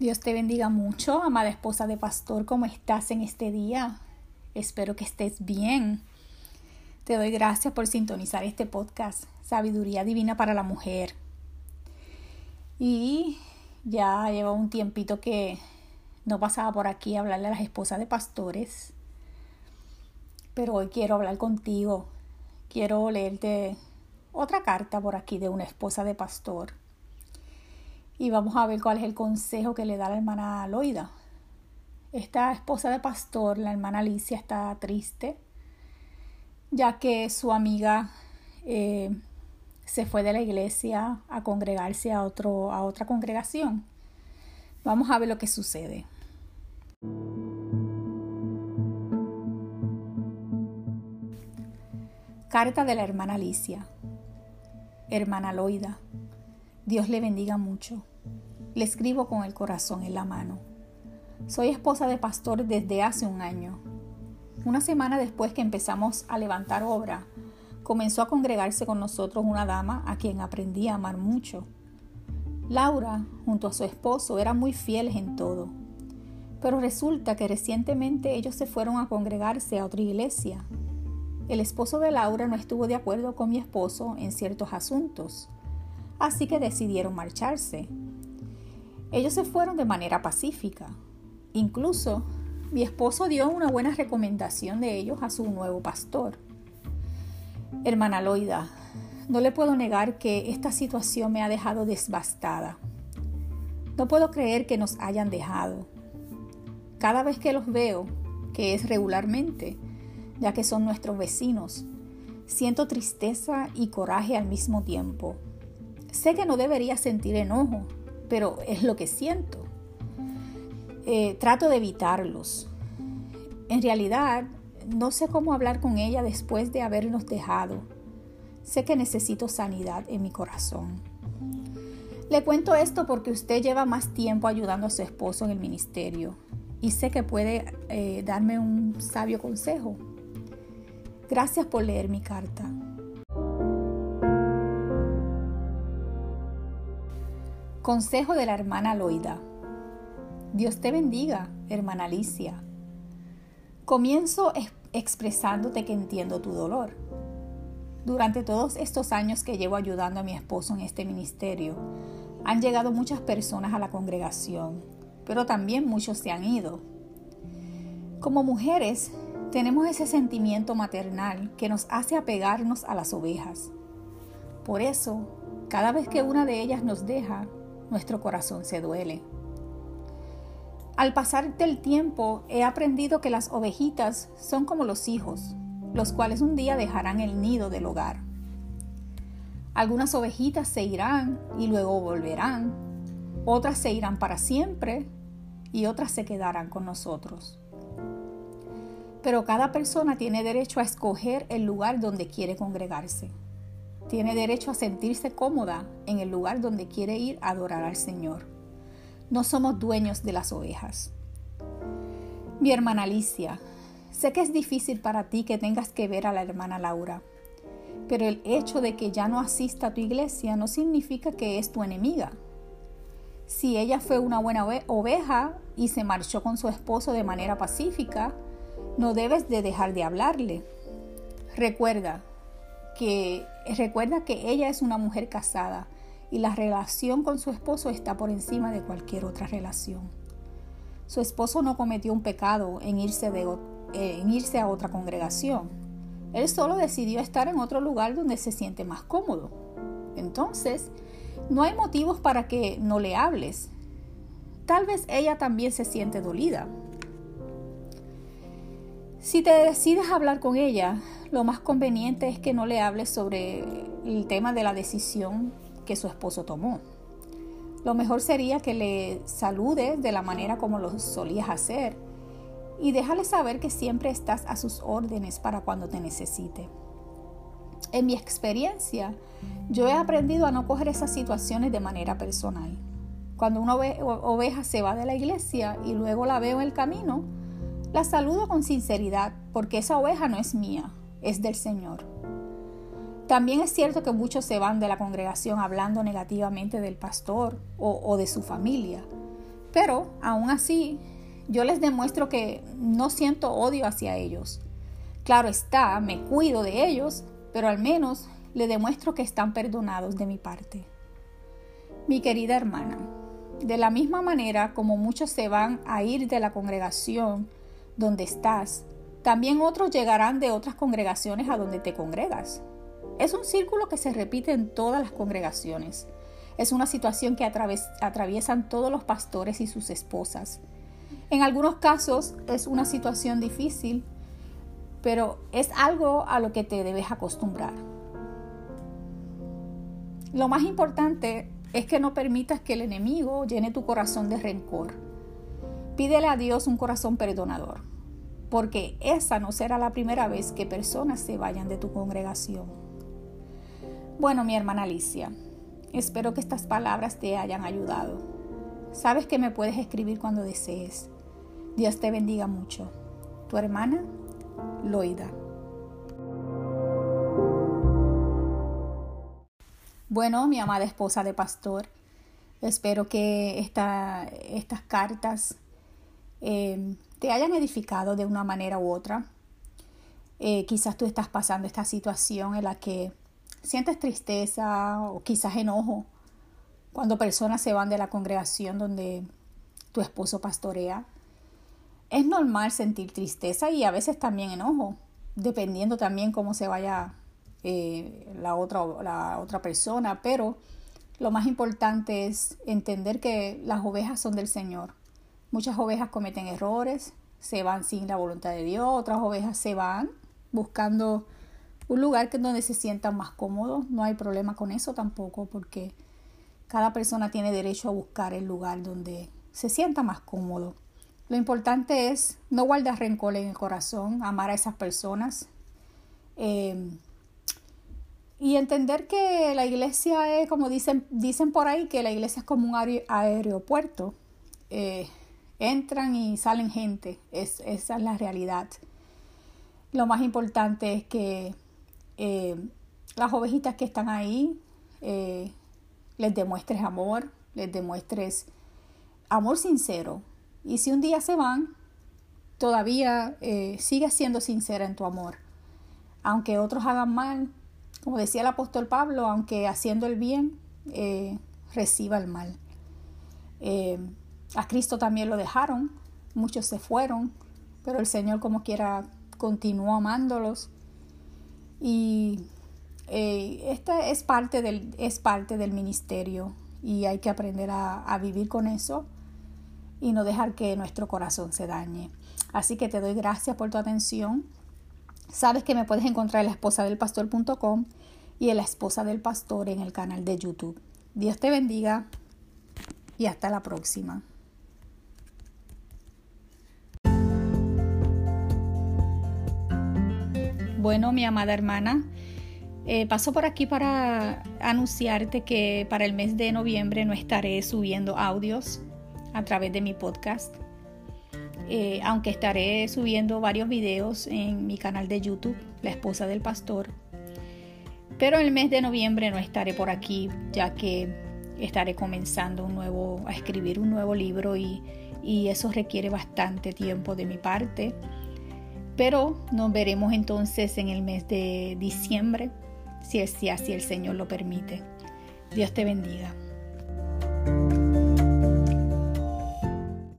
Dios te bendiga mucho, amada esposa de pastor, ¿cómo estás en este día? Espero que estés bien. Te doy gracias por sintonizar este podcast, Sabiduría Divina para la Mujer. Y ya lleva un tiempito que no pasaba por aquí a hablarle a las esposas de pastores, pero hoy quiero hablar contigo. Quiero leerte otra carta por aquí de una esposa de pastor y vamos a ver cuál es el consejo que le da la hermana Loida. Esta esposa de pastor, la hermana Alicia, está triste, ya que su amiga eh, se fue de la iglesia a congregarse a, otro, a otra congregación. Vamos a ver lo que sucede. Carta de la hermana Alicia. Hermana Loida, Dios le bendiga mucho. Le escribo con el corazón en la mano. Soy esposa de pastor desde hace un año. Una semana después que empezamos a levantar obra, comenzó a congregarse con nosotros una dama a quien aprendí a amar mucho. Laura, junto a su esposo, eran muy fieles en todo. Pero resulta que recientemente ellos se fueron a congregarse a otra iglesia. El esposo de Laura no estuvo de acuerdo con mi esposo en ciertos asuntos, así que decidieron marcharse. Ellos se fueron de manera pacífica. Incluso mi esposo dio una buena recomendación de ellos a su nuevo pastor. Hermana Loida, no le puedo negar que esta situación me ha dejado desbastada. No puedo creer que nos hayan dejado. Cada vez que los veo, que es regularmente, ya que son nuestros vecinos, siento tristeza y coraje al mismo tiempo. Sé que no debería sentir enojo, pero es lo que siento. Eh, trato de evitarlos. En realidad, no sé cómo hablar con ella después de habernos dejado. Sé que necesito sanidad en mi corazón. Le cuento esto porque usted lleva más tiempo ayudando a su esposo en el ministerio y sé que puede eh, darme un sabio consejo. Gracias por leer mi carta. Consejo de la hermana Loida. Dios te bendiga, hermana Alicia. Comienzo expresándote que entiendo tu dolor. Durante todos estos años que llevo ayudando a mi esposo en este ministerio, han llegado muchas personas a la congregación, pero también muchos se han ido. Como mujeres, tenemos ese sentimiento maternal que nos hace apegarnos a las ovejas. Por eso, cada vez que una de ellas nos deja, nuestro corazón se duele. Al pasar del tiempo he aprendido que las ovejitas son como los hijos, los cuales un día dejarán el nido del hogar. Algunas ovejitas se irán y luego volverán, otras se irán para siempre y otras se quedarán con nosotros. Pero cada persona tiene derecho a escoger el lugar donde quiere congregarse tiene derecho a sentirse cómoda en el lugar donde quiere ir a adorar al Señor. No somos dueños de las ovejas. Mi hermana Alicia, sé que es difícil para ti que tengas que ver a la hermana Laura, pero el hecho de que ya no asista a tu iglesia no significa que es tu enemiga. Si ella fue una buena oveja y se marchó con su esposo de manera pacífica, no debes de dejar de hablarle. Recuerda, recuerda que ella es una mujer casada y la relación con su esposo está por encima de cualquier otra relación. Su esposo no cometió un pecado en irse, eh, en irse a otra congregación. Él solo decidió estar en otro lugar donde se siente más cómodo. Entonces, no hay motivos para que no le hables. Tal vez ella también se siente dolida. Si te decides hablar con ella, lo más conveniente es que no le hables sobre el tema de la decisión que su esposo tomó. Lo mejor sería que le saludes de la manera como lo solías hacer y déjale saber que siempre estás a sus órdenes para cuando te necesite. En mi experiencia, yo he aprendido a no coger esas situaciones de manera personal. Cuando una oveja se va de la iglesia y luego la veo en el camino, la saludo con sinceridad porque esa oveja no es mía, es del Señor. También es cierto que muchos se van de la congregación hablando negativamente del pastor o, de su familia, Pero aún así, yo les demuestro que no siento odio hacia ellos. Claro está, me cuido de ellos, pero al menos le demuestro que están perdonados de mi parte. Mi querida hermana, de la misma manera como muchos se van a ir de la congregación donde estás, también otros llegarán de otras congregaciones a donde te congregas. Es un círculo que se repite en todas las congregaciones. Es una situación que atraviesan todos los pastores y sus esposas. En algunos casos es una situación difícil, pero es algo a lo que te debes acostumbrar. Lo más importante es que no permitas que el enemigo llene tu corazón de rencor. Pídele a Dios un corazón perdonador, porque esa no será la primera vez que personas se vayan de tu congregación. Bueno, mi hermana Alicia, espero que estas palabras te hayan ayudado. Sabes que me puedes escribir cuando desees. Dios te bendiga mucho. Tu hermana, Loida. Bueno, mi amada esposa de pastor, espero que estas cartas eh, te hayan edificado de una manera u otra. Eh, quizás tú estás pasando esta situación en la que sientes tristeza o quizás enojo cuando personas se van de la congregación donde tu esposo pastorea. Es normal sentir tristeza y a veces también enojo, dependiendo también cómo se vaya eh, la, otra, la otra persona, pero lo más importante es entender que las ovejas son del Señor. Muchas ovejas cometen errores, se van sin la voluntad de Dios, otras ovejas se van buscando un lugar que donde se sientan más cómodos. No hay problema con eso tampoco, porque cada persona tiene derecho a buscar el lugar donde se sienta más cómodo. Lo importante es no guardar rencor en el corazón, amar a esas personas. Eh, y entender que la iglesia es, como dicen, dicen por ahí, que la iglesia es como un aeropuerto. Eh, entran y salen gente. Es, esa es la realidad. Lo más importante es que eh, las ovejitas que están ahí eh, les demuestres amor, les demuestres amor sincero. Y si un día se van, todavía sigue siendo sincera en tu amor. Aunque otros hagan mal, como decía el apóstol Pablo, aunque haciendo el bien, eh, reciba el mal. A Cristo también lo dejaron, muchos se fueron, pero el Señor como quiera continuó amándolos. Y eh, esta es parte, del, es parte del ministerio y hay que aprender a, a vivir con eso y no dejar que nuestro corazón se dañe. Así que te doy gracias por tu atención. Sabes que me puedes encontrar en la esposa del pastor.com y en la esposa del pastor en el canal de YouTube. Dios te bendiga y hasta la próxima. Bueno, mi amada hermana, eh, paso por aquí para anunciarte que para el mes de noviembre no estaré subiendo audios a través de mi podcast. Eh, aunque estaré subiendo varios videos en mi canal de YouTube, La Esposa del Pastor. Pero el mes de noviembre no estaré por aquí, ya que estaré comenzando un nuevo, a escribir un nuevo libro y, y eso requiere bastante tiempo de mi parte. Pero nos veremos entonces en el mes de diciembre, si, así el Señor lo permite. Dios te bendiga.